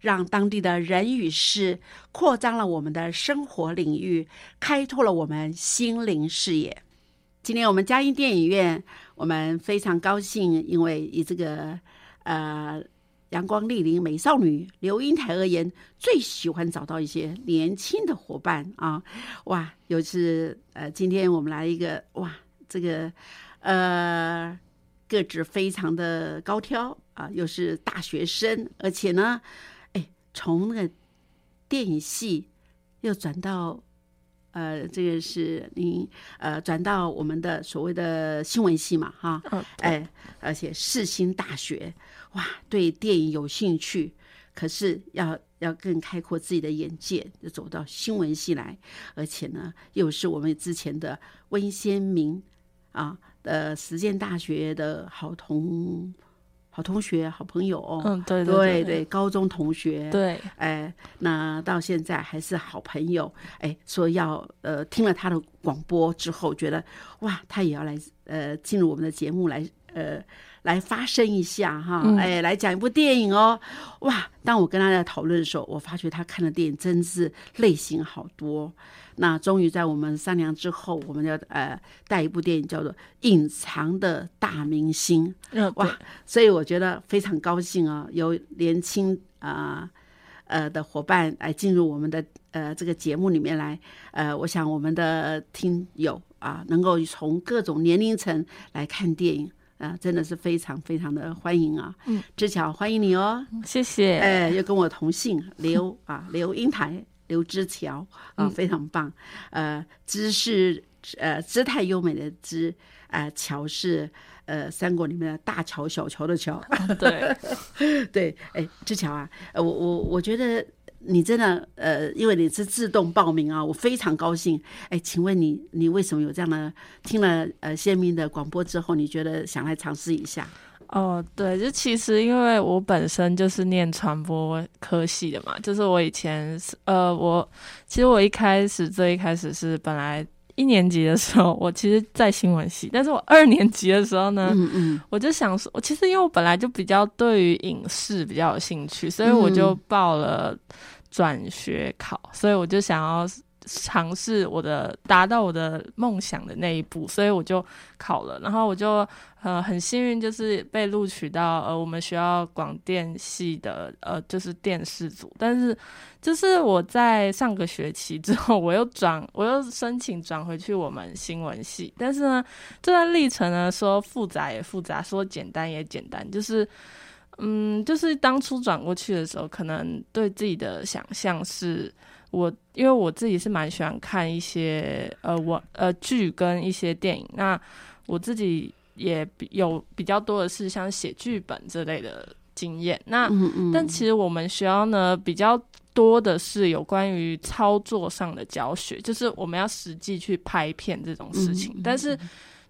让当地的人与事扩张了我们的生活领域，开拓了我们心灵视野。今天我们嘉音电影院，我们非常高兴，因为以这个呃阳光丽玲美少女刘英台而言，最喜欢找到一些年轻的伙伴啊！哇，又是呃，今天我们来一个哇，这个呃个子非常的高挑啊，又是大学生，而且呢。从那个电影系又转到呃，这个是您呃转到我们的所谓的新闻系嘛，哈，哎，而且世新大学哇，对电影有兴趣，可是要要更开阔自己的眼界，就走到新闻系来，而且呢，又是我们之前的温先明啊呃实践大学的好同。好同学，好朋友哦，嗯，对对对，高中同学，对，哎，那到现在还是好朋友，哎，说要呃听了他的广播之后，觉得哇，他也要来呃进入我们的节目来呃来发声一下哈，哎，来讲一部电影哦，哇，当我跟他在讨论的时候，我发觉他看的电影真是类型好多。那终于在我们商量之后，我们要呃带一部电影叫做《隐藏的大明星》。哇，所以我觉得非常高兴啊，有年轻啊呃的伙伴来进入我们的呃这个节目里面来。呃，我想我们的听友啊，能够从各种年龄层来看电影啊，真的是非常非常的欢迎啊。嗯，志巧欢迎你哦，谢谢。哎，又跟我同姓刘啊，刘英台。刘之桥啊，非常棒。呃，姿是呃姿态优美的姿，呃，桥是呃三国里面的大桥小桥的桥。对 对，哎，志桥啊，我我我觉得你真的呃，因为你是自动报名啊，我非常高兴。哎，请问你你为什么有这样的？听了呃鲜明的广播之后，你觉得想来尝试一下？哦，对，就其实因为我本身就是念传播科系的嘛，就是我以前是呃，我其实我一开始最一开始是本来一年级的时候，我其实在新闻系，但是我二年级的时候呢，嗯嗯，我就想说，我其实因为我本来就比较对于影视比较有兴趣，所以我就报了转学考，所以我就想要。尝试我的达到我的梦想的那一步，所以我就考了，然后我就呃很幸运，就是被录取到呃我们学校广电系的呃就是电视组，但是就是我在上个学期之后，我又转我又申请转回去我们新闻系，但是呢这段历程呢说复杂也复杂，说简单也简单，就是嗯就是当初转过去的时候，可能对自己的想象是。我因为我自己是蛮喜欢看一些呃我呃剧跟一些电影，那我自己也有比较多的是像写剧本之类的经验。那嗯嗯，但其实我们学校呢比较多的是有关于操作上的教学，就是我们要实际去拍片这种事情。但是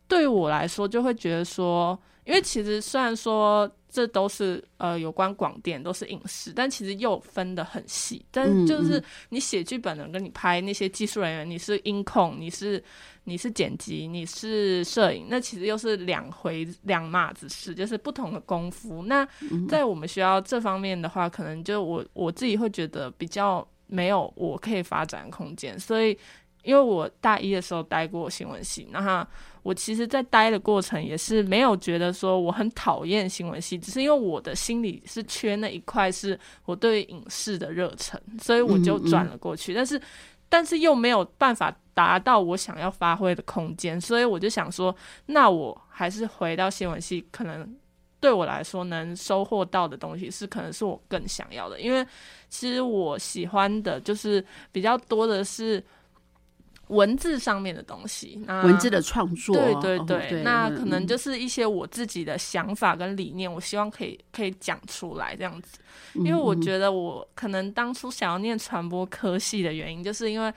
对于我来说，就会觉得说，因为其实虽然说这都是呃有关广电，都是影视，但其实又分得很细。但就是嗯你写剧本的跟你拍那些技术人员，你是音控，你是你是剪辑，你是摄影，那其实又是两回两码子事，就是不同的功夫。那嗯在我们学校这方面的话，可能就我我自己会觉得比较没有我可以发展空间，所以因为我大一的时候待过新闻系，那我其实，在待的过程也是没有觉得说我很讨厌新闻系，只是因为我的心里是缺那一块，是我对影视的热忱，所以我就转了过去。但是，但是又没有办法达到我想要发挥的空间，所以我就想说，那我还是回到新闻系，可能对我来说能收获到的东西是，可能是我更想要的。因为其实我喜欢的就是比较多的是文字上面的东西，那文字的创作，对对哦对，那可能嗯就是一些我自己的想法跟理念，我希望可以可以讲出来这样子。嗯因为我觉得我可能当初想要念传播科系的原因，就是因为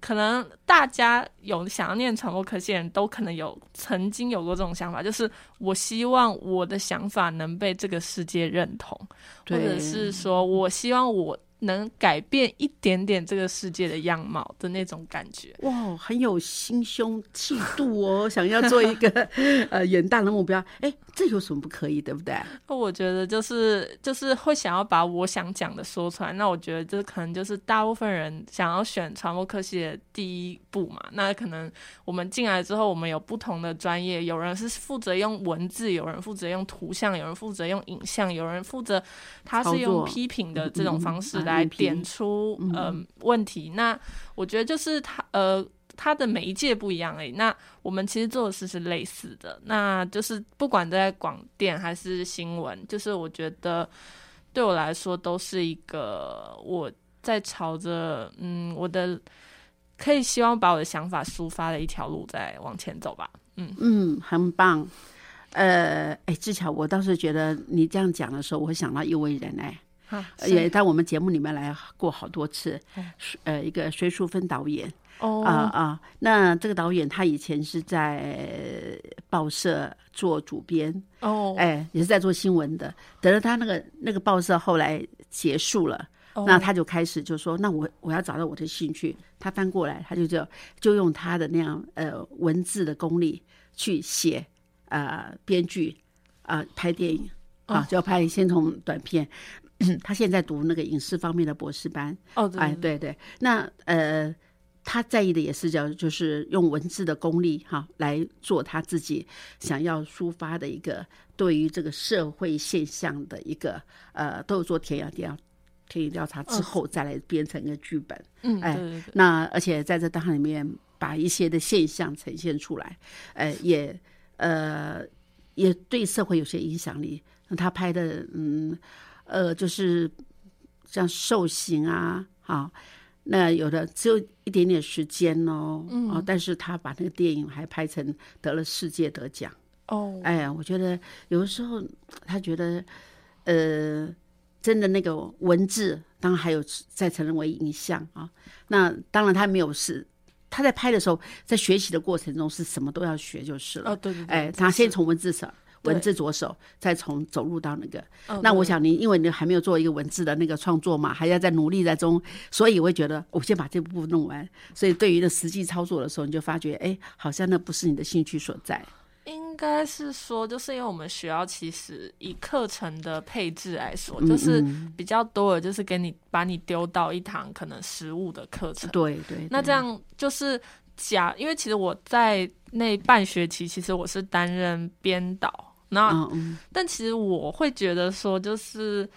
可能大家有想要念传播科系的人都可能有曾经有过这种想法，就是我希望我的想法能被这个世界认同，或者是说我希望我能改变一点点这个世界的样貌的那种感觉。哇，很有心胸气度哦，想要做一个 呃远大的目标，哎，这有什么不可以，对不对？那 我觉得就是就是会想要把我想讲的说出来，那我觉得这可能就是大部分人想要选传播科系的第一步嘛。那可能我们进来之后，我们有不同的专业，有人是负责用文字，有人负责用图像，有人负责用影像，有人负责他是用批评的这种方式来点出嗯呃问题。那我觉得就是他呃。它的媒介不一样而已。那我们其实做的事是类似的，那就是不管在广电还是新闻，就是我觉得对我来说都是一个我在朝着嗯我的可以希望把我的想法抒发的一条路在往前走吧。嗯，嗯，很棒。呃，哎，志巧，我倒是觉得你这样讲的时候，我会想到一位人哎，啊也在我们节目里面来过好多次哦，呃，一个隋淑芬导演。哦啊啊，那这个导演他以前是在报社做主编，哦，哎，也是在做新闻的。等到他那个那个报社后来结束了，哦那他就开始就说，那我我要找到我的兴趣。他翻过来，他就就就用他的那样呃文字的功力去写呃编剧啊、拍电影啊哦，就要拍先从短片。他现在读那个影视方面的博士班，哦，对对，那呃，他在意的也是叫，就是用文字的功力哈来做他自己想要抒发的一个对于这个社会现象的一个呃，都有做田野调田野调查之嗯后再来编成一个剧本。嗯，哎对对对，那而且在这当里面把一些的现象呈现出来，哎，也呃也对社会有些影响力。那他拍的嗯呃就是像受刑啊，啊，那有的只有一点点时间哦，嗯哦，但是他把那个电影还拍成得了世界得奖。哦，哎呀，我觉得有的时候他觉得，呃，真的那个文字，当然还有再成为影像啊。那当然他没有是他在拍的时候，在学习的过程中是什么都要学就是了。哦，对对对，哎，他先从文字上。对文字着手，再从走入到那个。哦那我想你，因为你还没有做一个文字的那个创作嘛，还要在努力在中，所以我会觉得我先把这部弄完。所以对于那实际操作的时候，你就发觉，哎，好像那不是你的兴趣所在。应该是说，就是因为我们学校其实以课程的配置来说，嗯就是嗯比较多的，就是给你把你丢到一堂可能实物的课程。对对，对那这样就是假，因为其实我在那半学期，其实我是担任编导，那、但其实我会觉得说，就是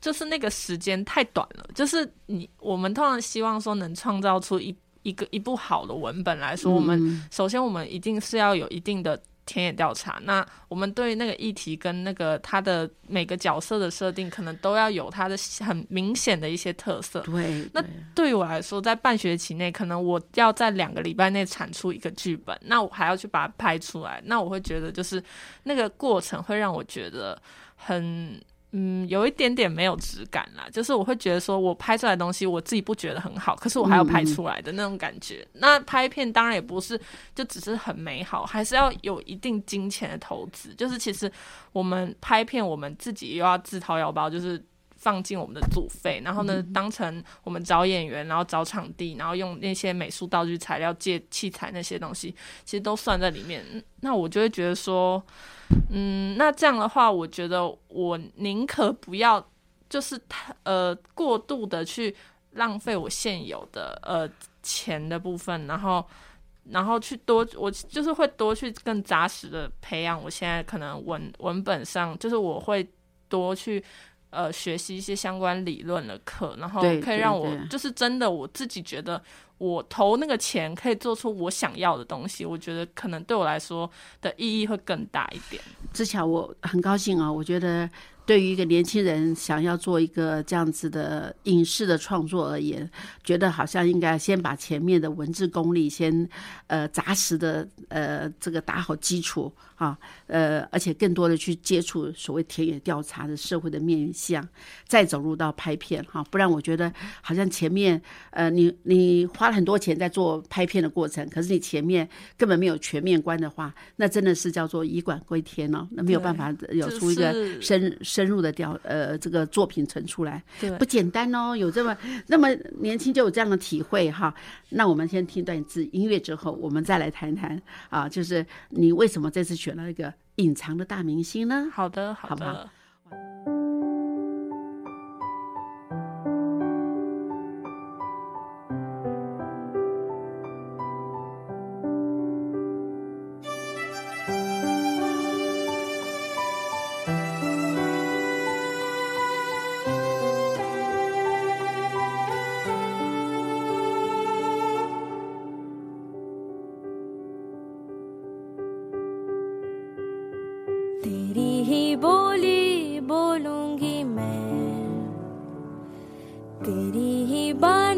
就是那个时间太短了，就是你我们通常希望说能创造出一一个一部好的文本来说，我们嗯首先我们一定是要有一定的。田野调查，那我们对那个议题跟那个他的每个角色的设定，可能都要有他的很明显的一些特色。对，那对对于我来说，在半学期内，可能我要在两个礼拜内产出一个剧本，那我还要去把它拍出来，那我会觉得就是那个过程会让我觉得很嗯，有一点点没有质感啦，就是我会觉得说，我拍出来的东西我自己不觉得很好，可是我还要拍出来的那种感觉。那拍片当然也不是就只是很美好，还是要有一定金钱的投资。就是其实我们拍片，我们自己又要自掏腰包，就是放进我们的组费，然后呢，当成我们找演员，然后找场地，然后用那些美术道具、材料、借器材那些东西，其实都算在里面。那我就会觉得说。嗯，那这样的话，我觉得我宁可不要，就是他呃过度的去浪费我现有的呃钱的部分，然后然后去多，我就是会多去更扎实的培养。我现在可能文文本上，就是我会多去呃学习一些相关理论的课，然后可以让我就是真的我自己觉得。我投那个钱可以做出我想要的东西，我觉得可能对我来说的意义会更大一点。之前，我很高兴啊，我觉得。对于一个年轻人想要做一个这样子的影视的创作而言，觉得好像应该先把前面的文字功力先呃扎实的呃这个打好基础啊，呃而且更多的去接触所谓田野调查的社会的面向，再走入到拍片哈，不然我觉得好像前面呃你你花了很多钱在做拍片的过程，可是你前面根本没有全面观的话，那真的是叫做以管归天哦，那没有办法有出一个深。深入的调呃这个作品呈出来，不简单哦，有这么那么年轻就有这样的体会哈。那我们先听段子音乐之后，我们再来谈谈啊，就是你为什么这次选了一个隐藏的大明星呢？好的，好的。रीहि बा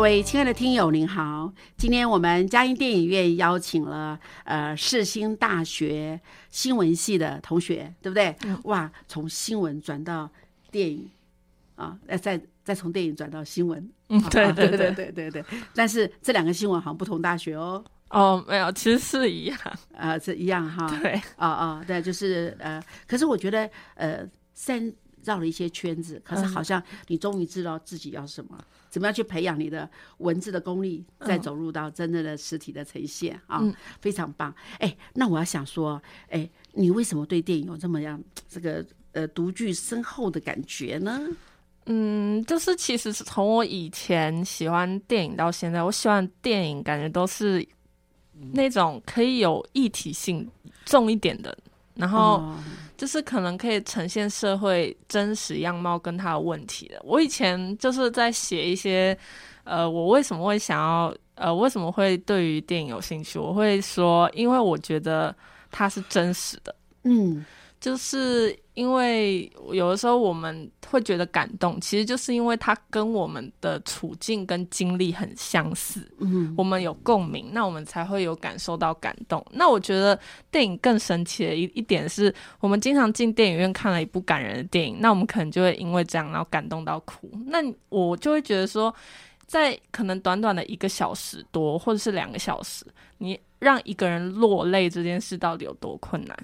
各位亲爱的听友，您好！今天我们嘉音电影院邀请了呃世新大学新闻系的同学，对不对？哇，从新闻转到电影啊，呃，再再从电影转到新闻，嗯，对 对对对对对。但是这两个新闻好像不同大学哦，哦，没有，其实是一样，呃，是一样哈。对，啊啊，对，就是呃，可是我觉得呃，三绕了一些圈子，可是好像你终于知道自己要什么，怎么样去培养你的文字的功力，再走入到真正的实体的呈现啊，嗯非常棒。哎，那我要想说，哎，你为什么对电影有这么样这个呃独具深厚的感觉呢？嗯，就是其实是从我以前喜欢电影到现在，我喜欢电影感觉都是那种可以有一体性重一点的，然后哦就是可能可以呈现社会真实样貌跟它的问题的。我以前就是在写一些，呃，我为什么会想要，呃，为什么会对于电影有兴趣？我会说，因为我觉得它是真实的。嗯就是因为有的时候我们会觉得感动，其实就是因为它跟我们的处境跟经历很相似，嗯我们有共鸣，那我们才会有感受到感动。那我觉得电影更神奇的一一点是，我们经常进电影院看了一部感人的电影，那我们可能就会因为这样然后感动到哭。那我就会觉得说，在可能短短的一个小时多或者是两个小时，你让一个人落泪这件事到底有多困难？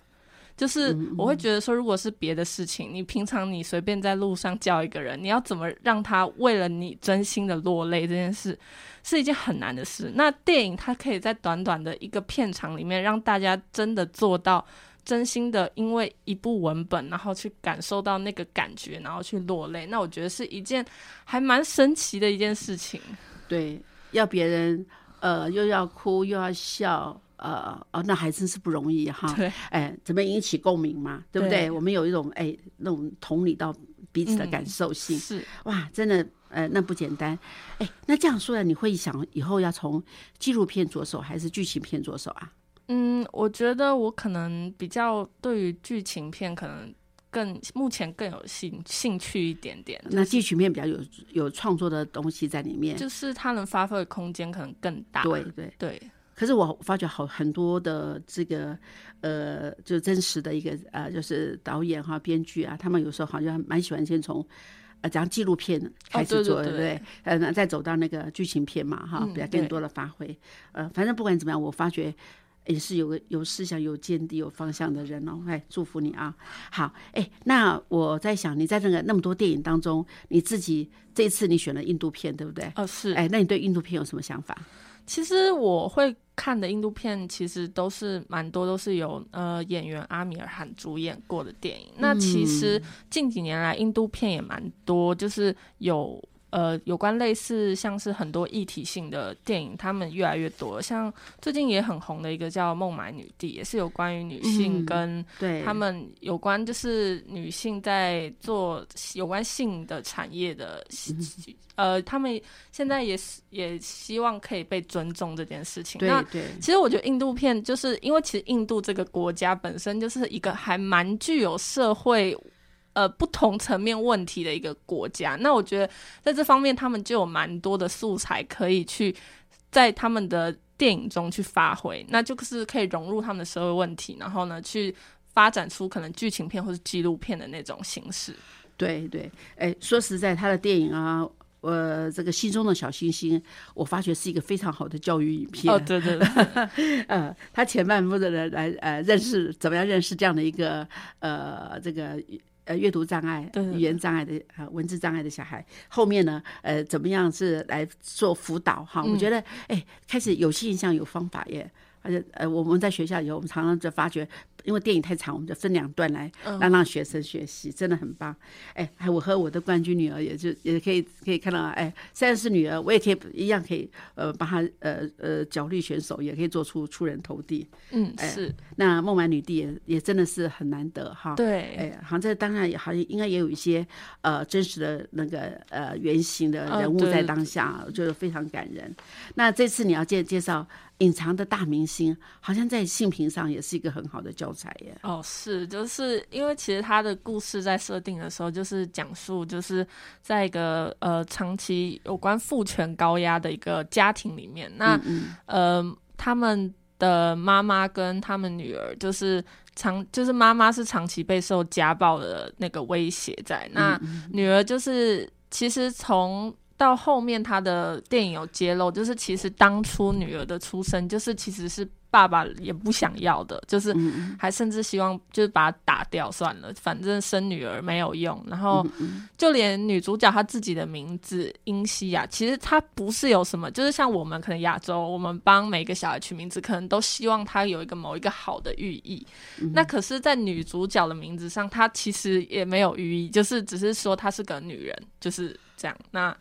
就是我会觉得说，如果是别的事情，你平常你随便在路上叫一个人，你要怎么让他为了你真心的落泪这件事，是一件很难的事。那电影它可以在短短的一个片场里面，让大家真的做到真心的，因为一部文本，然后去感受到那个感觉，然后去落泪。那我觉得是一件还蛮神奇的一件事情。对，要别人呃又要哭又要笑。呃哦，那还真是不容易哈。对，哎，怎么引起共鸣嘛？对不对？对我们有一种哎那种同理到彼此的嗯感受性，是。哇，真的呃那不简单。哎，那这样说来，你会想以后要从纪录片着手，还是剧情片着手啊？嗯，我觉得我可能比较对于剧情片可能更目前更有兴兴趣一点点，那剧情片比较有有创作的东西在里面。就是它能发挥的空间可能更大。对对，对，可是我发觉好很多的这个呃，就真实的一个呃，就是导演哈、编剧啊，他们有时候好像蛮喜欢先从呃讲纪录片开始做，对不对？呃，那再走到那个剧情片嘛哈，嗯比较更多的发挥。呃，反正不管怎么样，我发觉。也是有个有思想、有见地、有方向的人哦，哎，祝福你啊！好，哎，那我在想，你在那个那么多电影当中，你自己这一次你选了印度片，对不对？哦是。哎，那你对印度片有什么想法？其实我会看的印度片，其实都是蛮多都是由呃演员阿米尔汗主演过的电影。那其实近几年来，印度片也蛮多，就是有。呃，有关类似像是很多议题性的电影，他们越来越多了。像最近也很红的一个叫《孟买女帝》，也是有关于女性嗯跟他们有关就是女性在做有关性的产业的，呃，他们现在也是也希望可以被尊重这件事情。那其实我觉得印度片就是因为其实印度这个国家本身就是一个还蛮具有社会。呃，不同层面问题的一个国家，那我觉得在这方面，他们就有蛮多的素材可以去在他们的电影中去发挥，那就是可以融入他们的社会问题，然后呢，去发展出可能剧情片或是纪录片的那种形式。对对，哎，说实在，他的电影啊，呃，这个心中的小星星，我发觉是一个非常好的教育影片。哦，对对对，呃，他前半部的人来呃认识怎么样认识这样的一个呃这个。呃，阅读障碍、语言障碍的呃文字障碍的小孩，后面呢，呃，怎么样是来做辅导哈？我嗯觉得，哎，开始有现象、有方法耶。而且，呃，我们在学校以后，我们常常就发觉，因为电影太长，我们就分两段来嗯让让学生学习，真的很棒。哎，还我和我的冠军女儿，也就也可以可以看到，哎，虽然是女儿，我也可以一样可以呃帮她呃呃角力选手，也可以做出出人头地。嗯，哎是，那孟买女帝也也真的是很难得哈。对，哎，好像这当然也好像应该也有一些呃真实的那个呃原型的嗯人物在当下，就是非常感人。那这次你要介介绍隐藏的大明星，好像在性平上也是一个很好的教材耶。哦，是，就是因为其实他的故事在设定的时候，就是讲述就是在一个呃长期有关父权高压的一个家庭里面，那呃他们的妈妈跟他们女儿就是长就是妈妈是长期备受家暴的那个威胁在，那女儿就是其实从。到后面，他的电影有揭露，就是其实当初女儿的出生，就是其实是爸爸也不想要的，就是还甚至希望就是把他打掉算了，反正生女儿没有用。然后就连女主角她自己的名字英西亚，其实她不是有什么，就是像我们可能亚洲，我们帮每个小孩取名字，可能都希望她有一个某一个好的寓意。那可是，在女主角的名字上，她其实也没有寓意，就是只是说她是个女人，就是这样。那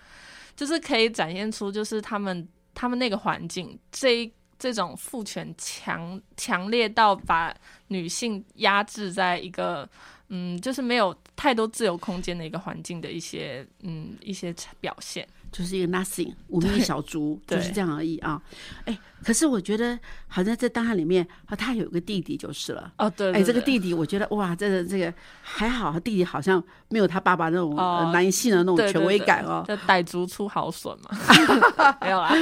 就是可以展现出，就是他们他们那个环境，这这种父权强强烈到把女性压制在一个。嗯，就是没有太多自由空间的一个环境的一些嗯一些表现，就是一个 nothing 无名小卒，就是这样而已啊。哎，可是我觉得好像在档案里面，他有个弟弟就是了。哦，对，哎，这个弟弟我觉得哇，这个这个还好，弟弟好像没有他爸爸那种男性的那种权威感哦。就傣族出好笋嘛，没有啦，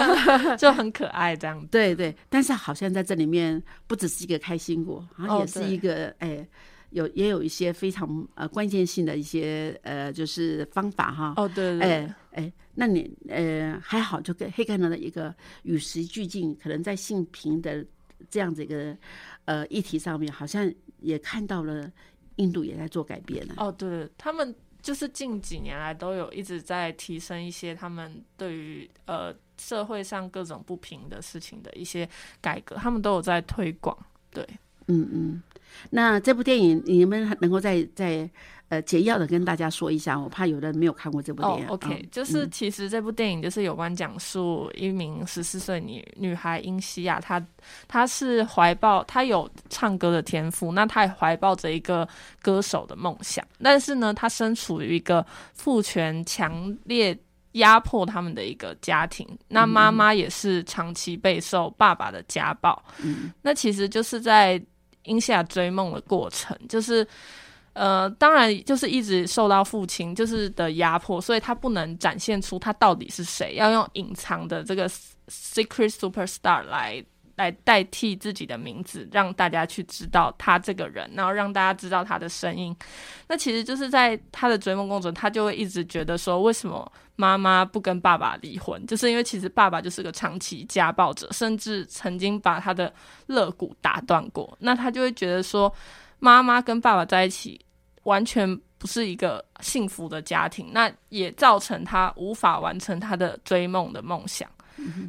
就很可爱这样子。对对，但是好像在这里面不只是一个开心果，好像也是一个哎。有也有一些非常呃关键性的一些呃就是方法哈哦对对哎哎那你呃还好就跟黑格尔的一个与时俱进，可能在性平的这样子一个呃议题上面，好像也看到了印度也在做改变了哦对，他们就是近几年来都有一直在提升一些他们对于呃社会上各种不平的事情的一些改革，他们都有在推广对嗯嗯。那这部电影，你们能够再再呃简要的跟大家说一下，我怕有人没有看过这部电影。OK，就是其实这部电影就是有关讲述一名十四岁女女孩英西亚，她她是怀抱她有唱歌的天赋，那她也怀抱着一个歌手的梦想，但是呢，她身处于一个父权强烈压迫他们的一个家庭，那妈妈也是长期备受爸爸的家暴，嗯，那其实就是在。英夏追梦的过程，就是，呃，当然就是一直受到父亲就是的压迫，所以他不能展现出他到底是谁，要用隐藏的这个 secret superstar 来来代替自己的名字，让大家去知道他这个人，然后让大家知道他的声音。那其实就是在他的追梦过程，他就会一直觉得说，为什么？妈妈不跟爸爸离婚，就是因为其实爸爸就是个长期家暴者，甚至曾经把他的肋骨打断过。那他就会觉得说，妈妈跟爸爸在一起完全不是一个幸福的家庭，那也造成他无法完成他的追梦的梦想。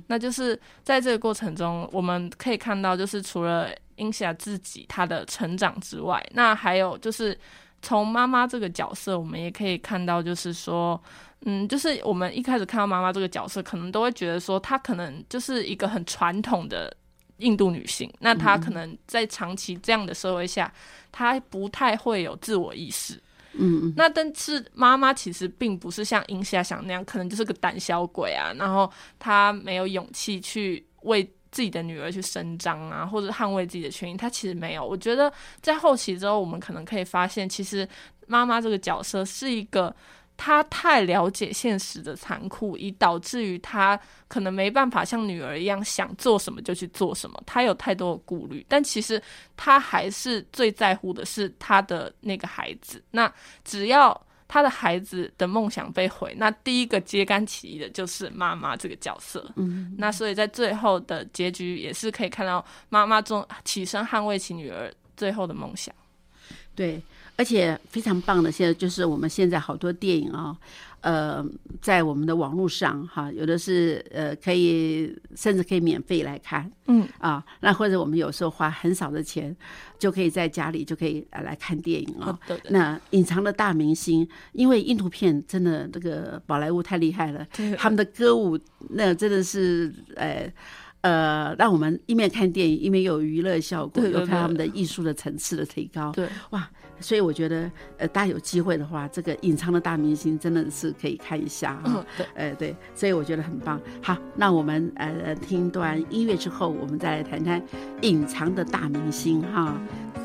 那就是在这个过程中，我们可以看到，就是除了英霞自己她的成长之外，那还有就是从妈妈这个角色，我们也可以看到，就是说。嗯，就是我们一开始看到妈妈这个角色，可能都会觉得说，她可能就是一个很传统的印度女性。那她可能在长期这样的社会下，她不太会有自我意识。嗯，那但是妈妈其实并不是像英夏想那样，可能就是个胆小鬼啊，然后她没有勇气去为自己的女儿去伸张啊，或者捍卫自己的权益。她其实没有。我觉得在后期之后，我们可能可以发现，其实妈妈这个角色是一个。他太了解现实的残酷，以导致于他可能没办法像女儿一样想做什么就去做什么。他有太多的顾虑，但其实他还是最在乎的是他的那个孩子。那只要他的孩子的梦想被毁，那第一个揭竿起义的就是妈妈这个角色。嗯，那所以在最后的结局也是可以看到妈妈中起身捍卫起女儿最后的梦想。对。而且非常棒的，现在就是我们现在好多电影啊，呃，在我们的网络上哈，有的是呃可以甚至可以免费来看，嗯啊，那或者我们有时候花很少的钱就可以在家里就可以来看电影啊。对。那隐藏的大明星，因为印度片真的这个宝莱坞太厉害了，他们的歌舞那真的是呃。呃，让我们一面看电影，一面有娱乐效果，有看他们的艺术的层次的提高。对，哇，所以我觉得，呃，大家有机会的话，这个隐藏的大明星真的是可以看一下哈。嗯，对，呃，对，所以我觉得很棒。好，那我们呃听段音乐之后，我们再来谈谈隐藏的大明星哈。九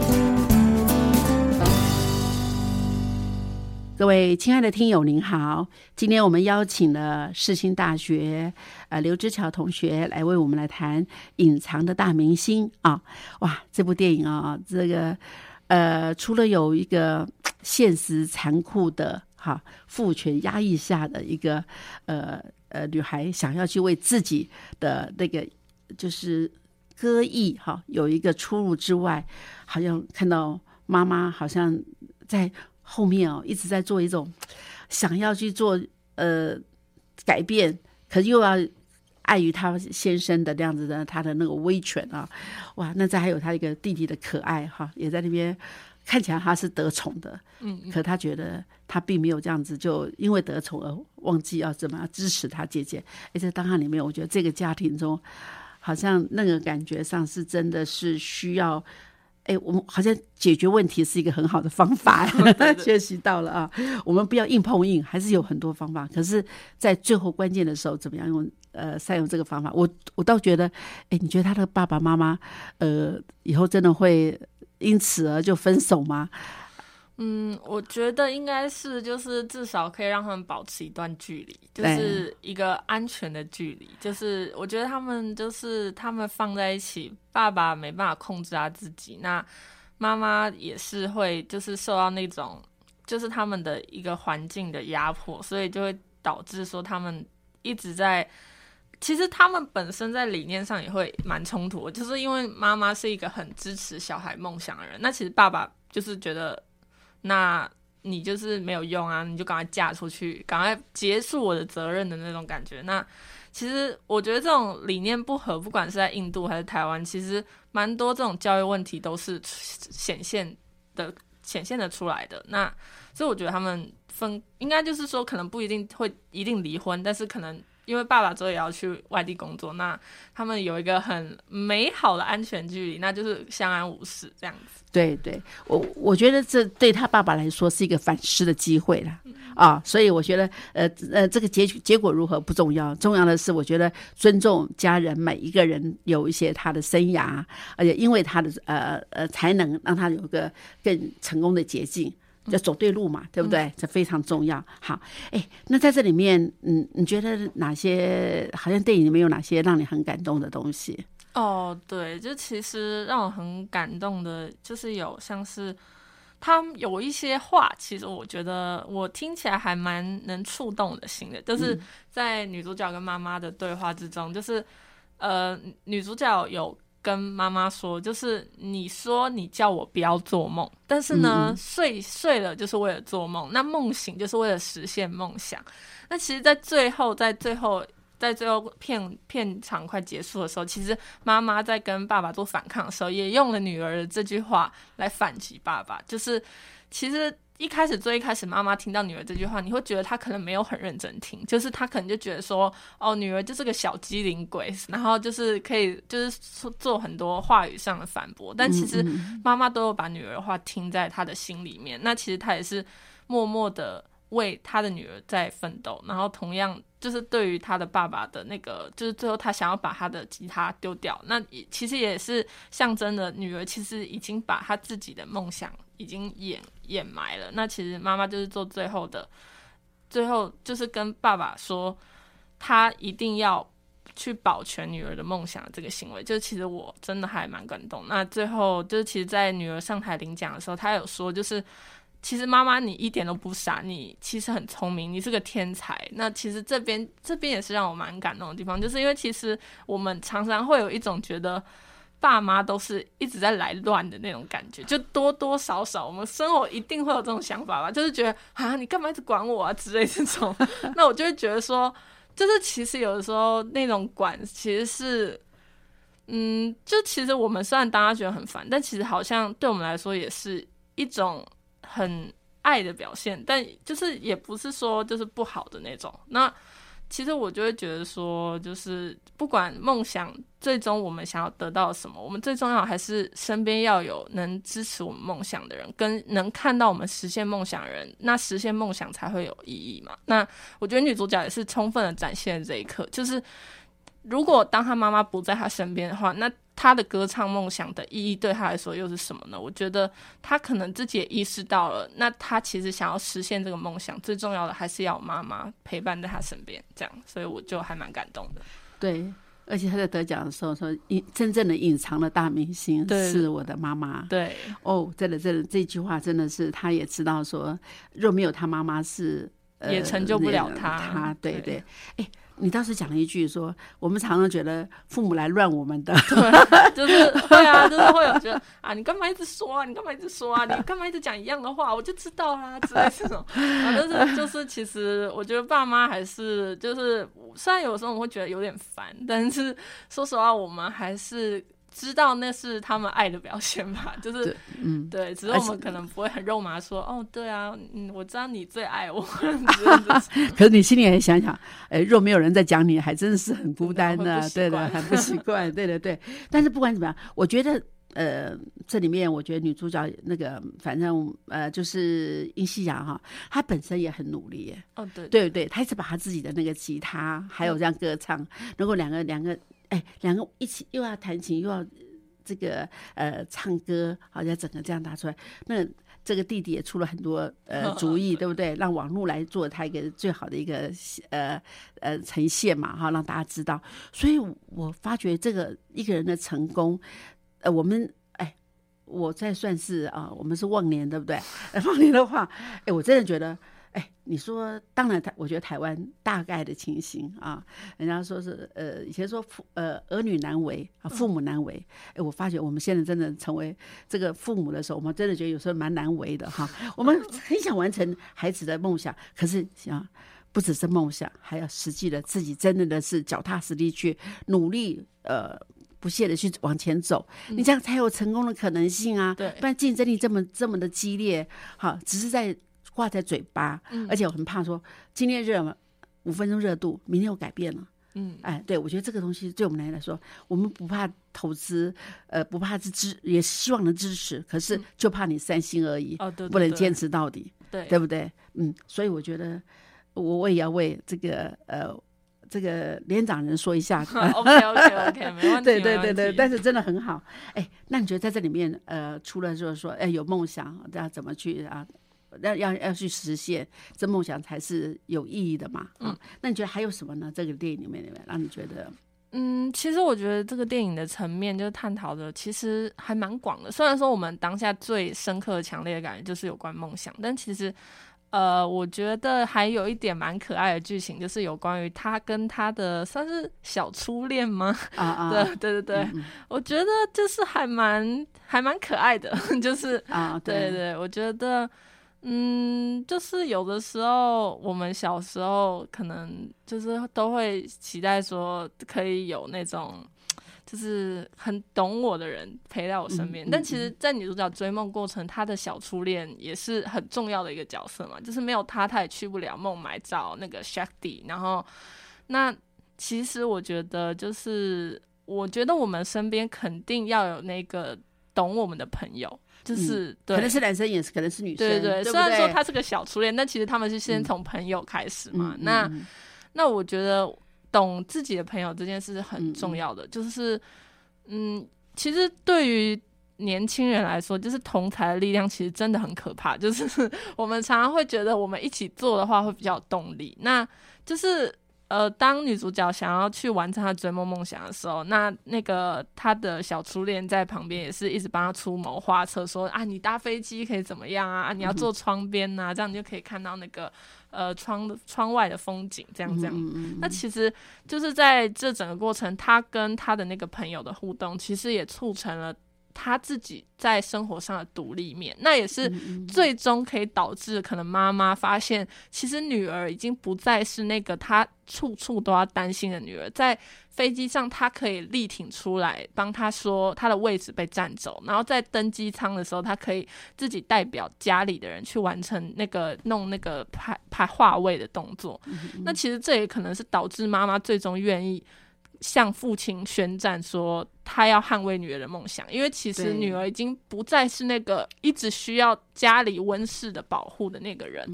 各位亲爱的听友，您好！今天我们邀请了世新大学呃刘志巧同学来为我们来谈《隐藏的大明星》啊！哇，这部电影啊，这个呃，除了有一个现实残酷的哈父权压抑下的一个呃呃女孩想要去为自己的那个就是歌艺哈有一个出路之外，好像看到妈妈好像在。后面哦，一直在做一种想要去做呃改变，可是又要碍于他先生的那样子的他的那个威权啊，哇！那再还有他一个弟弟的可爱哈，也在那边看起来他是得宠的，嗯，可他觉得他并没有这样子，就因为得宠而忘记要怎么样支持他姐姐。而且档案里面，我觉得这个家庭中，好像那个感觉上是真的是需要。哎，我们好像解决问题是一个很好的方法 学习到了啊。我们不要硬碰硬，还是有很多方法。可是，在最后关键的时候，怎么样用呃善用这个方法？我我倒觉得，哎，你觉得他的爸爸妈妈呃以后真的会因此而就分手吗？嗯，我觉得应该是，就是至少可以让他们保持一段距离，就是一个安全的距离。就是我觉得他们就是他们放在一起，爸爸没办法控制他自己，那妈妈也是会就是受到那种就是他们的一个环境的压迫，所以就会导致说他们一直在。其实他们本身在理念上也会蛮冲突，就是因为妈妈是一个很支持小孩梦想的人，那其实爸爸就是觉得。那你就是没有用啊！你就赶快嫁出去，赶快结束我的责任的那种感觉。那其实我觉得这种理念不合，不管是在印度还是台湾，其实蛮多这种教育问题都是显现的、显现的出来的。那所以我觉得他们分应该就是说，可能不一定会一定离婚，但是可能。因为爸爸之后也要去外地工作，那他们有一个很美好的安全距离，那就是相安无事这样子。对对，我我觉得这对他爸爸来说是一个反思的机会了啊，所以我觉得呃呃，这个结结果如何不重要，重要的是我觉得尊重家人每一个人有一些他的生涯，而且因为他的呃呃才能，让他有一个更成功的捷径。就走对路嘛，对不对？这非常重要。好，哎，那在这里面，嗯，你觉得哪些好像电影里面有哪些让你很感动的东西？哦，对，就其实让我很感动的，就是有像是他有一些话，其实我觉得我听起来还蛮能触动我的心的，就是在女主角跟妈妈的对话之中，就是呃，女主角有。跟妈妈说，就是你说你叫我不要做梦，但是呢，睡睡了就是为了做梦，那梦醒就是为了实现梦想。那其实，在最后，在最后，在最后片片场快结束的时候，其实妈妈在跟爸爸做反抗的时候，也用了女儿的这句话来反击爸爸，就是其实。一开始最一开始，妈妈听到女儿这句话，你会觉得她可能没有很认真听，就是她可能就觉得说，哦，女儿就是个小机灵鬼，然后就是可以就是做很多话语上的反驳。但其实妈妈都有把女儿的话听在她的心里面，那其实她也是默默的为他的女儿在奋斗。然后同样就是对于他的爸爸的那个，就是最后他想要把他的吉他丢掉，那也其实也是象征的女儿其实已经把她自己的梦想。已经掩掩埋了。那其实妈妈就是做最后的，最后就是跟爸爸说，他一定要去保全女儿的梦想。这个行为，就其实我真的还蛮感动。那最后就是，其实，在女儿上台领奖的时候，他有说，就是其实妈妈你一点都不傻，你其实很聪明，你是个天才。那其实这边这边也是让我蛮感动的地方，就是因为其实我们常常会有一种觉得。爸妈都是一直在来乱的那种感觉，就多多少少我们生活一定会有这种想法吧，就是觉得啊，你干嘛一直管我啊之类这种。那我就会觉得说，就是其实有的时候那种管其实是，嗯，就其实我们虽然大家觉得很烦，但其实好像对我们来说也是一种很爱的表现，但就是也不是说就是不好的那种。那其实我就会觉得说，就是不管梦想最终我们想要得到什么，我们最重要还是身边要有能支持我们梦想的人，跟能看到我们实现梦想人，那实现梦想才会有意义嘛。那我觉得女主角也是充分的展现这一刻，就是如果当她妈妈不在她身边的话，那。他的歌唱梦想的意义对他来说又是什么呢？我觉得他可能自己也意识到了，那他其实想要实现这个梦想，最重要的还是要妈妈陪伴在他身边，这样，所以我就还蛮感动的。对，而且他在得奖的时候说，隐真正的隐藏的大明星是我的妈妈。对，哦，真的，真的，这句话真的是他也知道说，若没有他妈妈是。呃也成就不了那个他他对对对，哎，你当时讲了一句说，我们常常觉得父母来乱我们的，对 就是会啊，就是会有觉得啊，你干嘛一直说啊，你干嘛一直说啊，你干嘛一直讲一样的话，我就知道啦之类这种。啊，但是就是其实我觉得爸妈还是就是，虽然有时候我会觉得有点烦，但是说实话，我们还是。知道那是他们爱的表现吧，就是嗯，对，只是我们可能不会很肉麻说，哦，对啊，嗯，我知道你最爱我，可是你心里也想想，哎，若没有人在讲你，还真的是很孤单的对的，很不习惯，对的对。但是不管怎么样，我觉得。呃，这里面我觉得女主角那个，反正呃，就是殷希雅哈，她本身也很努力耶，哦，对对对，她一直把她自己的那个吉他，还有这样歌唱，如果两个两个，哎，两个一起又要弹琴又要这个呃唱歌，好像整个这样打出来，那这个弟弟也出了很多呃主意，对不对？让网络来做他一个最好的一个呃呃呈现嘛，哈，让大家知道。所以我发觉这个一个人的成功，呃，我们哎，我再算是啊，我们是忘年，对不对？忘年的话，哎，我真的觉得。哎，你说，当然台，我觉得台湾大概的情形啊，人家说是呃，以前说父呃儿女难为啊，父母难为。哎，我发觉我们现在真的成为这个父母的时候，我们真的觉得有时候蛮难为的哈。我们很想完成孩子的梦想，可是想不只是梦想，还要实际的自己真的的是脚踏实地去努力，呃。不懈的去往前走，你这样才有成功的可能性啊！对不然竞争力这么这么的激烈，哈，只是在挂在嘴巴，嗯而且我很怕说今天热了五分钟热度，明天又改变了。嗯，哎，对，我觉得这个东西对我们来说，我们不怕投资，呃，不怕支支，也希望能支持，可是就怕你三心二意，哦，对，对不能坚，持到底，对对不对？嗯，所以我觉得我我也要为这个呃这个连长人说一下。OK OK OK，没问题，对对对对，但是真的很好。哎，那你觉得在这里面，呃，除了就是说，哎，有梦想，要怎么去啊？要要要去实现，这梦想才是有意义的嘛。嗯，那你觉得还有什么呢？这个电影里面里面让你觉得，嗯，其实我觉得这个电影的层面就是探讨的，其实还蛮广的。虽然说我们当下最深刻、强烈的感觉就是有关梦想，但其实，呃，我觉得还有一点蛮可爱的剧情，就是有关于他跟他的算是小初恋吗？啊啊，对对对对，嗯我觉得就是还蛮还蛮可爱的，就是啊，对对，我觉得，嗯，就是有的时候我们小时候可能就是都会期待说可以有那种。就是很懂我的人陪在我身边，嗯嗯但其实，在女主角追梦过程，她的小初恋也是很重要的一个角色嘛。就是没有他，她也去不了孟买找那个 Shakti。然后，那其实我觉得，就是我觉得我们身边肯定要有那个懂我们的朋友，就是、对，可能是男生也是，可能是女生，对对虽然说他是个小初恋，但其实他们是先嗯从朋友开始嘛。嗯那嗯那我觉得懂自己的朋友这件事是嗯很重要的，就是嗯，其实对于年轻人来说，就是同才的力量其实真的很可怕。就是 我们常常会觉得我们一起做的话会比较有动力。那就是呃，当女主角想要去完成她追梦梦想的时候，那那个她的小初恋在旁边也是一直帮她出谋划策，说啊，你搭飞机可以怎么样啊？啊你要坐窗边呐、这样你就可以看到那个呃窗窗外的风景，这样这样。嗯嗯那其实就是在这整个过程，她跟她的那个朋友的互动，其实也促成了他自己在生活上的独立面。那也是嗯最终可以导致可能妈妈发现，其实女儿已经不再是那个她处处都要担心的女儿，在飞机上她可以力挺出来，帮她说她的位置被占走，然后在登机舱的时候，她可以自己代表家里的人去完成那个弄那个排排话位的动作。那其实这也可能是导致妈妈最终愿意向父亲宣战，说他要捍卫女儿的梦想，因为其实女儿已经不再是那个一直需要家里温室的保护的那个人，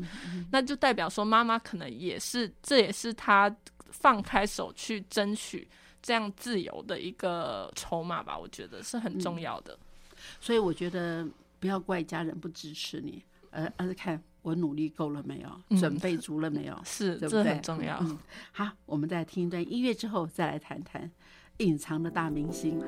那就代表说妈妈可能也是，这也是他放开手去争取这样自由的一个筹码吧，我觉得是很重要的。所以我觉得不要怪家人不支持你，而而是看我努力够了没有，嗯准备足了没有，是，这对不对？很重要。嗯，好，我们再听一段音乐之后，再来谈谈隐藏的大明星。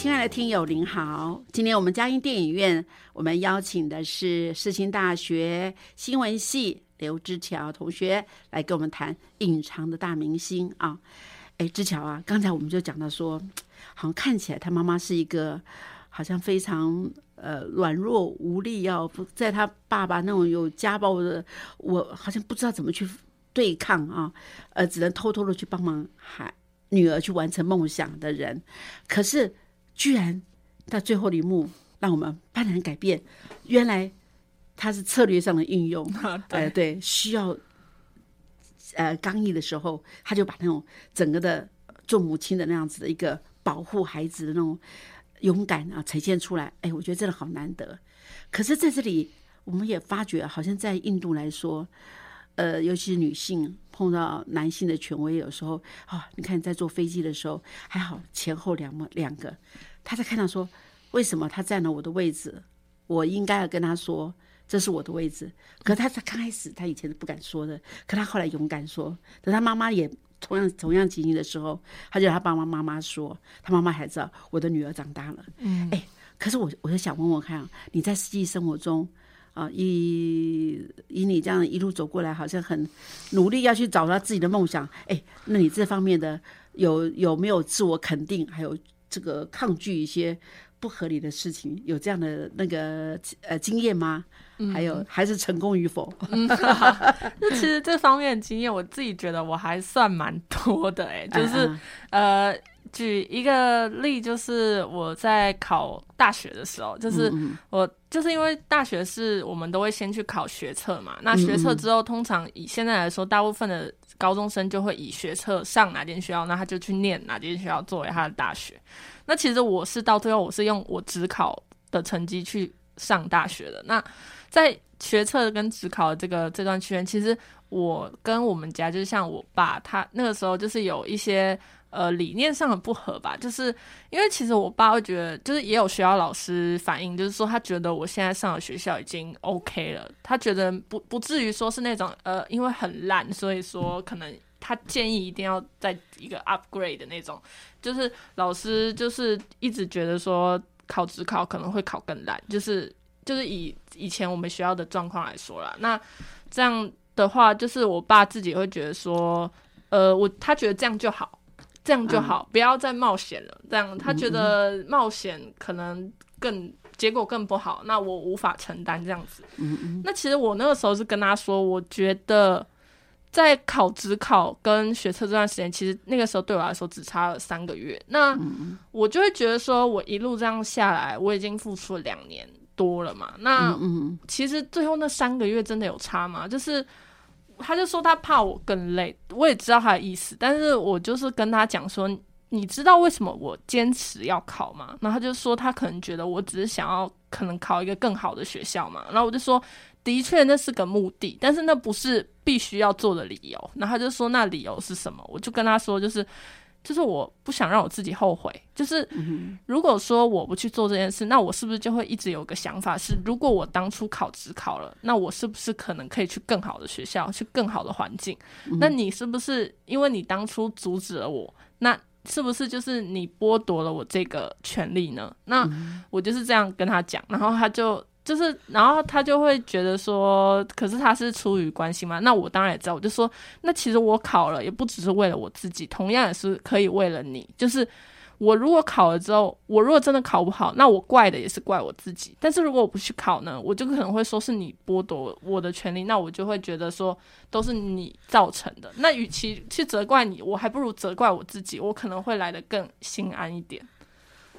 亲爱的听友，您好！今天我们嘉音电影院，我们邀请的是世新大学新闻系刘之乔同学来跟我们谈《隐藏的大明星》啊。哎，之乔啊，刚才我们就讲到说，好像看起来他妈妈是一个好像非常呃软弱无力，要在他爸爸那种有家暴的，我好像不知道怎么去对抗啊，呃，只能偷偷的去帮忙孩。女儿去完成梦想的人，可是居然到最后一幕，让我们幡然改变。原来他是策略上的运用，呃，对，需要呃刚毅的时候，他就把那种整个的做母亲的那样子的一个保护孩子的那种勇敢啊呈现出来。哎，我觉得真的好难得。可是在这里，我们也发觉，好像在印度来说。呃，尤其是女性碰到男性的权威，有时候啊，你看在坐飞机的时候还好，前后两么两个，他在看到说，为什么他占了我的位置？我应该要跟他说，这是我的位置。可他他刚开始他以前是不敢说的，可他后来勇敢说。等他妈妈也同样同样情形的时候，他就他爸爸妈妈说，他妈妈才知道我的女儿长大了。嗯，哎，可是我我就想问问看，你在实际生活中。啊，以以你这样一路走过来，好像很努力要去找到自己的梦想。哎，那你这方面的有有没有自我肯定，还有这个抗拒一些不合理的事情，有这样的那个呃经验吗？还有还是成功与否？那其实这方面的经验，我自己觉得我还算蛮多的。哎，就是呃。举一个例，就是我在考大学的时候，就是我就是因为大学是我们都会先去考学测嘛，那学测之后，通常以现在来说，大部分的高中生就会以学测上哪间学校，那他就去念哪间学校作为他的大学。那其实我是到最后，我是用我只考的成绩去上大学的。那在学测跟只考的这个这段期间，其实我跟我们家就是像我爸，他那个时候就是有一些。呃，理念上的不合吧，就是因为其实我爸会觉得，就是也有学校老师反映，就是说他觉得我现在上的学校已经 OK 了，他觉得不不至于说是那种呃，因为很烂，所以说可能他建议一定要在一个 upgrade 的那种，就是老师就是一直觉得说考职考可能会考更烂，就是就是以以前我们学校的状况来说啦，那这样的话，就是我爸自己会觉得说，呃，我他觉得这样就好。这样就好，不要再冒险了。这样他觉得冒险可能更结果更不好，那我无法承担这样子。嗯嗯。那其实我那个时候是跟他说，我觉得在考职考跟学测这段时间，其实那个时候对我来说只差了三个月。那我就会觉得说，我一路这样下来，我已经付出了两年多了嘛。那其实最后那三个月真的有差吗？就是。他就说他怕我更累，我也知道他的意思，但是我就是跟他讲说，你知道为什么我坚持要考吗？然后他就说他可能觉得我只是想要可能考一个更好的学校嘛。然后我就说，的确那是个目的，但是那不是必须要做的理由。然后他就说那理由是什么？我就跟他说就是。就是我不想让我自己后悔。就是如果说我不去做这件事，那我是不是就会一直有个想法是，如果我当初考职考了，那我是不是可能可以去更好的学校，去更好的环境？那你是不是因为你当初阻止了我，那是不是就是你剥夺了我这个权利呢？那我就是这样跟他讲，然后他就。就是，然后他就会觉得说，可是他是出于关心嘛？那我当然也知道，我就说，那其实我考了也不只是为了我自己，同样也是可以为了你。就是我如果考了之后，我如果真的考不好，那我怪的也是怪我自己。但是如果我不去考呢，我就可能会说是你剥夺我的权利，那我就会觉得说都是你造成的。那与其去责怪你，我还不如责怪我自己，我可能会来的更心安一点。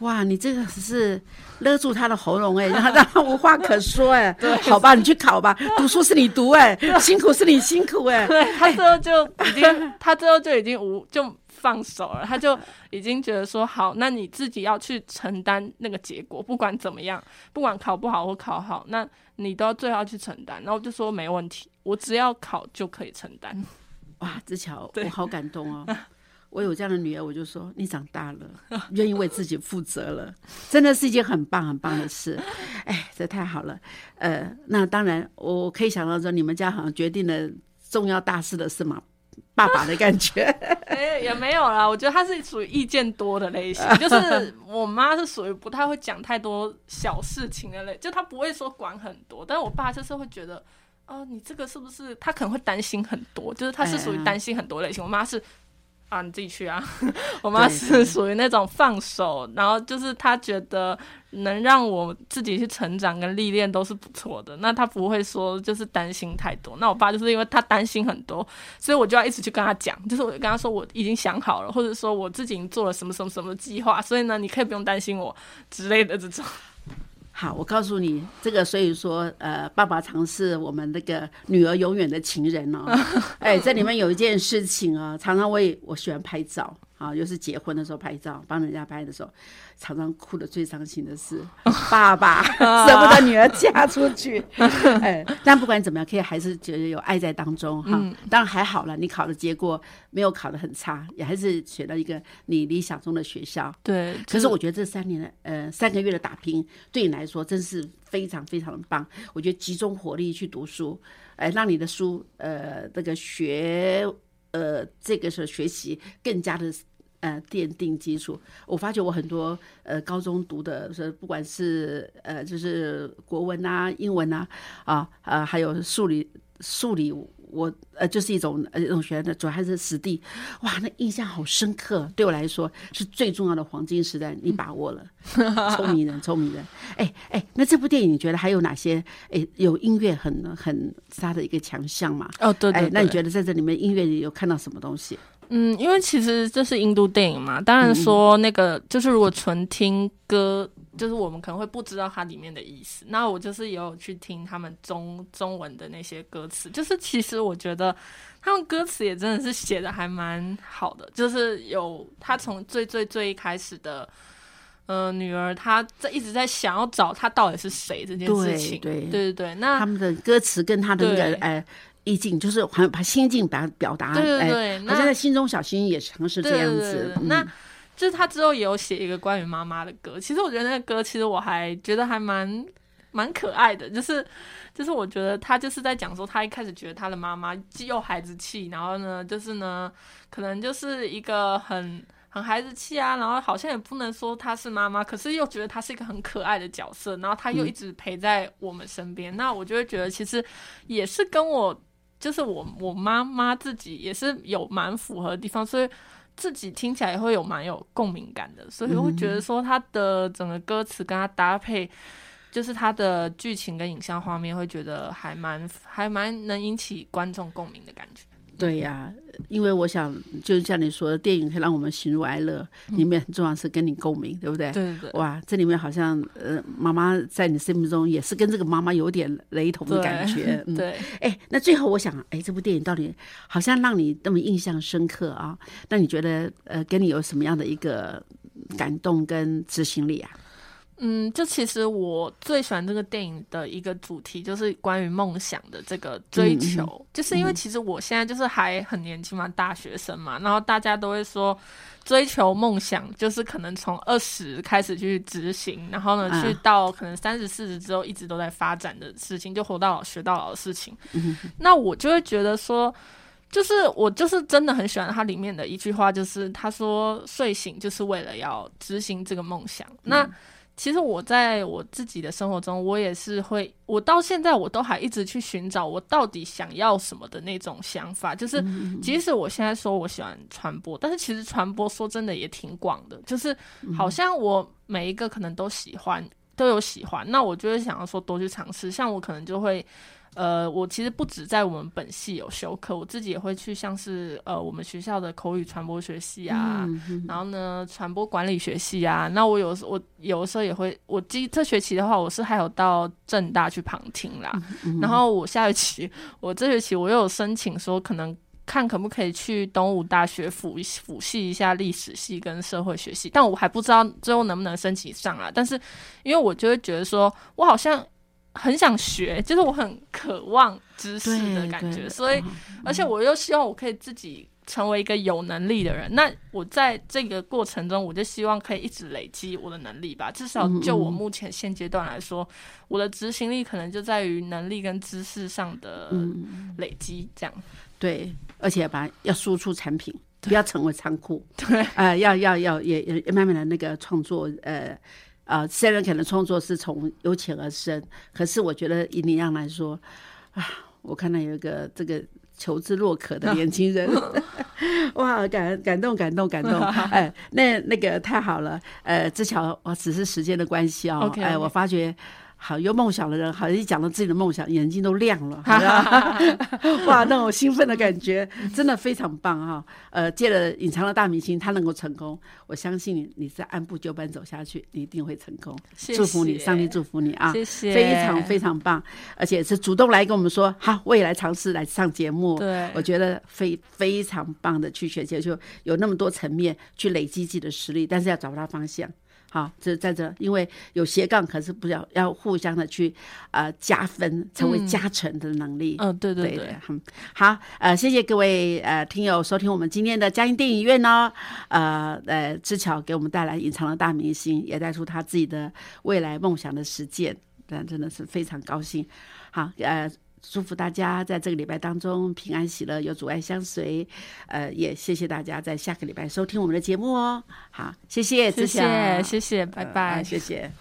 哇，你这个是勒住他的喉咙哎，让 他让他无话可说哎。对，好吧，你去考吧，读书是你读哎，辛苦是你辛苦哎。他最后就已经，他最后就已经无就放手了，他就已经觉得说好，那你自己要去承担那个结果，不管怎么样，不管考不好或考好，那你都要最后去承担。然后我就说没问题，我只要考就可以承担。哇，志乔，我好感动哦。我有这样的女儿，我就说你长大了，愿意为自己负责了，真的是一件很棒很棒的事。哎，这太好了。呃，那当然，我可以想到说，你们家好像决定了重要大事的事嘛，爸爸的感觉。哎，也没有啦。我觉得他是属于意见多的类型，就是我妈是属于不太会讲太多小事情的类，就她不会说管很多。但是我爸就是会觉得，哦，你这个是不是？他可能会担心很多，就是他是属于担心很多类型。我妈是。啊，你自己去啊！我妈是属于那种放手，然后就是她觉得能让我自己去成长跟历练都是不错的。那她不会说就是担心太多。那我爸就是因为他担心很多，所以我就要一直去跟他讲，就是我跟他说我已经想好了，或者说我自己已经做了什么什么什么计划，所以呢，你可以不用担心我之类的这种。好，我告诉你，这个所以说，呃，爸爸常是我们那个女儿永远的情人哦。哎，这里面有一件事情啊，常常我也我喜欢拍照啊，又是结婚的时候拍照，帮人家拍的时候。常常哭的最伤心的是 爸爸 舍不得女儿嫁出去，哎，但不管怎么样，可以还是觉得有爱在当中哈。当然还好了，你考的结果没有考的很差，也还是选到一个你理想中的学校。对，可是我觉得这三年的呃三个月的打拼，对你来说真是非常非常的棒。我觉得集中火力去读书，哎，让你的书呃这个学呃这个是学习更加的。呃，奠定基础。我发觉我很多呃高中读的是，不管是呃就是国文啊、英文啊，啊呃还有数理数理，我呃就是一种呃一种学的，主要还是实地。哇，那印象好深刻，对我来说是最重要的黄金时代，你把握了，聪明人，聪明人。哎哎，那这部电影你觉得还有哪些？哎，有音乐很很它的一个强项嘛？哦，对对。那你觉得在这里面音乐里有看到什么东西？嗯，因为其实这是印度电影嘛，当然说那个就是如果纯听歌，就是我们可能会不知道它里面的意思。那我就是也有去听他们中中文的那些歌词，就是其实我觉得他们歌词也真的是写的还蛮好的，就是有他从最最最一开始的，呃，女儿她在一直在想要找他到底是谁这件事情，对对对对，那他们的歌词跟他的那个哎。意境就是好像把心境把表达，对对对，好像在心中小心也尝试这样子。那就是他之后也有写一个关于妈妈的歌，其实我觉得那个歌其实我还觉得还蛮蛮可爱的，就是就是我觉得他就是在讲说他一开始觉得他的妈妈既有孩子气，然后呢就是呢可能就是一个很很孩子气啊，然后好像也不能说她是妈妈，可是又觉得她是一个很可爱的角色，然后他又一直陪在我们身边，那我就会觉得其实也是跟我。就是我我妈妈自己也是有蛮符合的地方，所以自己听起来也会有蛮有共鸣感的，所以我会觉得说他的整个歌词跟他搭配，就是他的剧情跟影像画面，会觉得还蛮还蛮能引起观众共鸣的感觉。对呀，因为我想，就是像你说的，电影可以让我们喜怒哀乐，里面很重要是跟你共鸣，对不对？对对。哇，这里面好像呃，妈妈在你生命中也是跟这个妈妈有点雷同的感觉。对。哎，那最后我想，哎，这部电影到底好像让你那么印象深刻啊？那你觉得呃，跟你有什么样的一个感动跟执行力啊？嗯，就其实我最喜欢这个电影的一个主题，就是关于梦想的这个追求。就是因为其实我现在就是还很年轻嘛，大学生嘛，然后大家都会说，追求梦想就是可能从二十开始去执行，然后呢，去到可能三十四十之后一直都在发展的事情，就活到老学到老的事情。那我就会觉得说，就是我就是真的很喜欢它里面的一句话，就是他说睡醒就是为了要执行这个梦想。那其实我在我自己的生活中，我也是会，我到现在我都还一直去寻找我到底想要什么的那种想法。就是即使我现在说我喜欢传播，但是其实传播说真的也挺广的，就是好像我每一个可能都喜欢，都有喜欢，那我就会想要说多去尝试。像我可能就会。呃，我其实不止在我们本系有修课，我自己也会去，像是呃我们学校的口语传播学系啊，然后呢传播管理学系啊，那我有我有的时候也会，我今这学期的话，我是还有到正大去旁听啦，然后我下学期，我这学期我又有申请说，可能看可不可以去东吴大学辅辅系一下历史系跟社会学系，但我还不知道最后能不能申请上啊，但是因为我就会觉得说我好像。很想学，就是我很渴望知识的感觉，所以而且我又希望我可以自己成为一个有能力的人。那我在这个过程中，我就希望可以一直累积我的能力吧。至少就我目前现阶段来说，我的执行力可能就在于能力跟知识上的累积，这样。对，而且把要输出产品，不要成为仓库。对，呃，要要要也也慢慢的那个创作，呃。啊，虽然可能创作是从由浅而深，可是我觉得以你样来说，啊，我看到有一个这个求知若渴的年轻人，哇，感感动感动感动，哎，那那个太好了，呃，之巧，我只是时间的关系哦，哎，我发觉。好有梦想的人，好像一讲到自己的梦想，眼睛都亮了，哇，那种兴奋的感觉真的非常棒哈！呃，借了隐藏的大明星，他能够成功，我相信你，你是按部就班走下去，你一定会成功。祝福你，上帝祝福你啊！谢谢，非常非常棒，而且是主动来跟我们说，好，我也来尝试来上节目。对，我觉得非非常棒的去学习，就有那么多层面去累积自己的实力，但是要找不到方向。好，这在这，因为有斜杠，可是不要要互相的去呃加分，成为加成的能力。嗯，对对对，嗯好，呃，谢谢各位呃听友收听我们今天的嘉音电影院哦，呃呃，知巧给我们带来隐藏的大明星，也带出他自己的未来梦想的实践，但真的是非常高兴。好，呃。祝福大家在这个礼拜当中平安喜乐，有阻碍相随。呃，也谢谢大家在下个礼拜收听我们的节目哦。好，谢谢，谢谢，谢谢，拜拜，谢谢。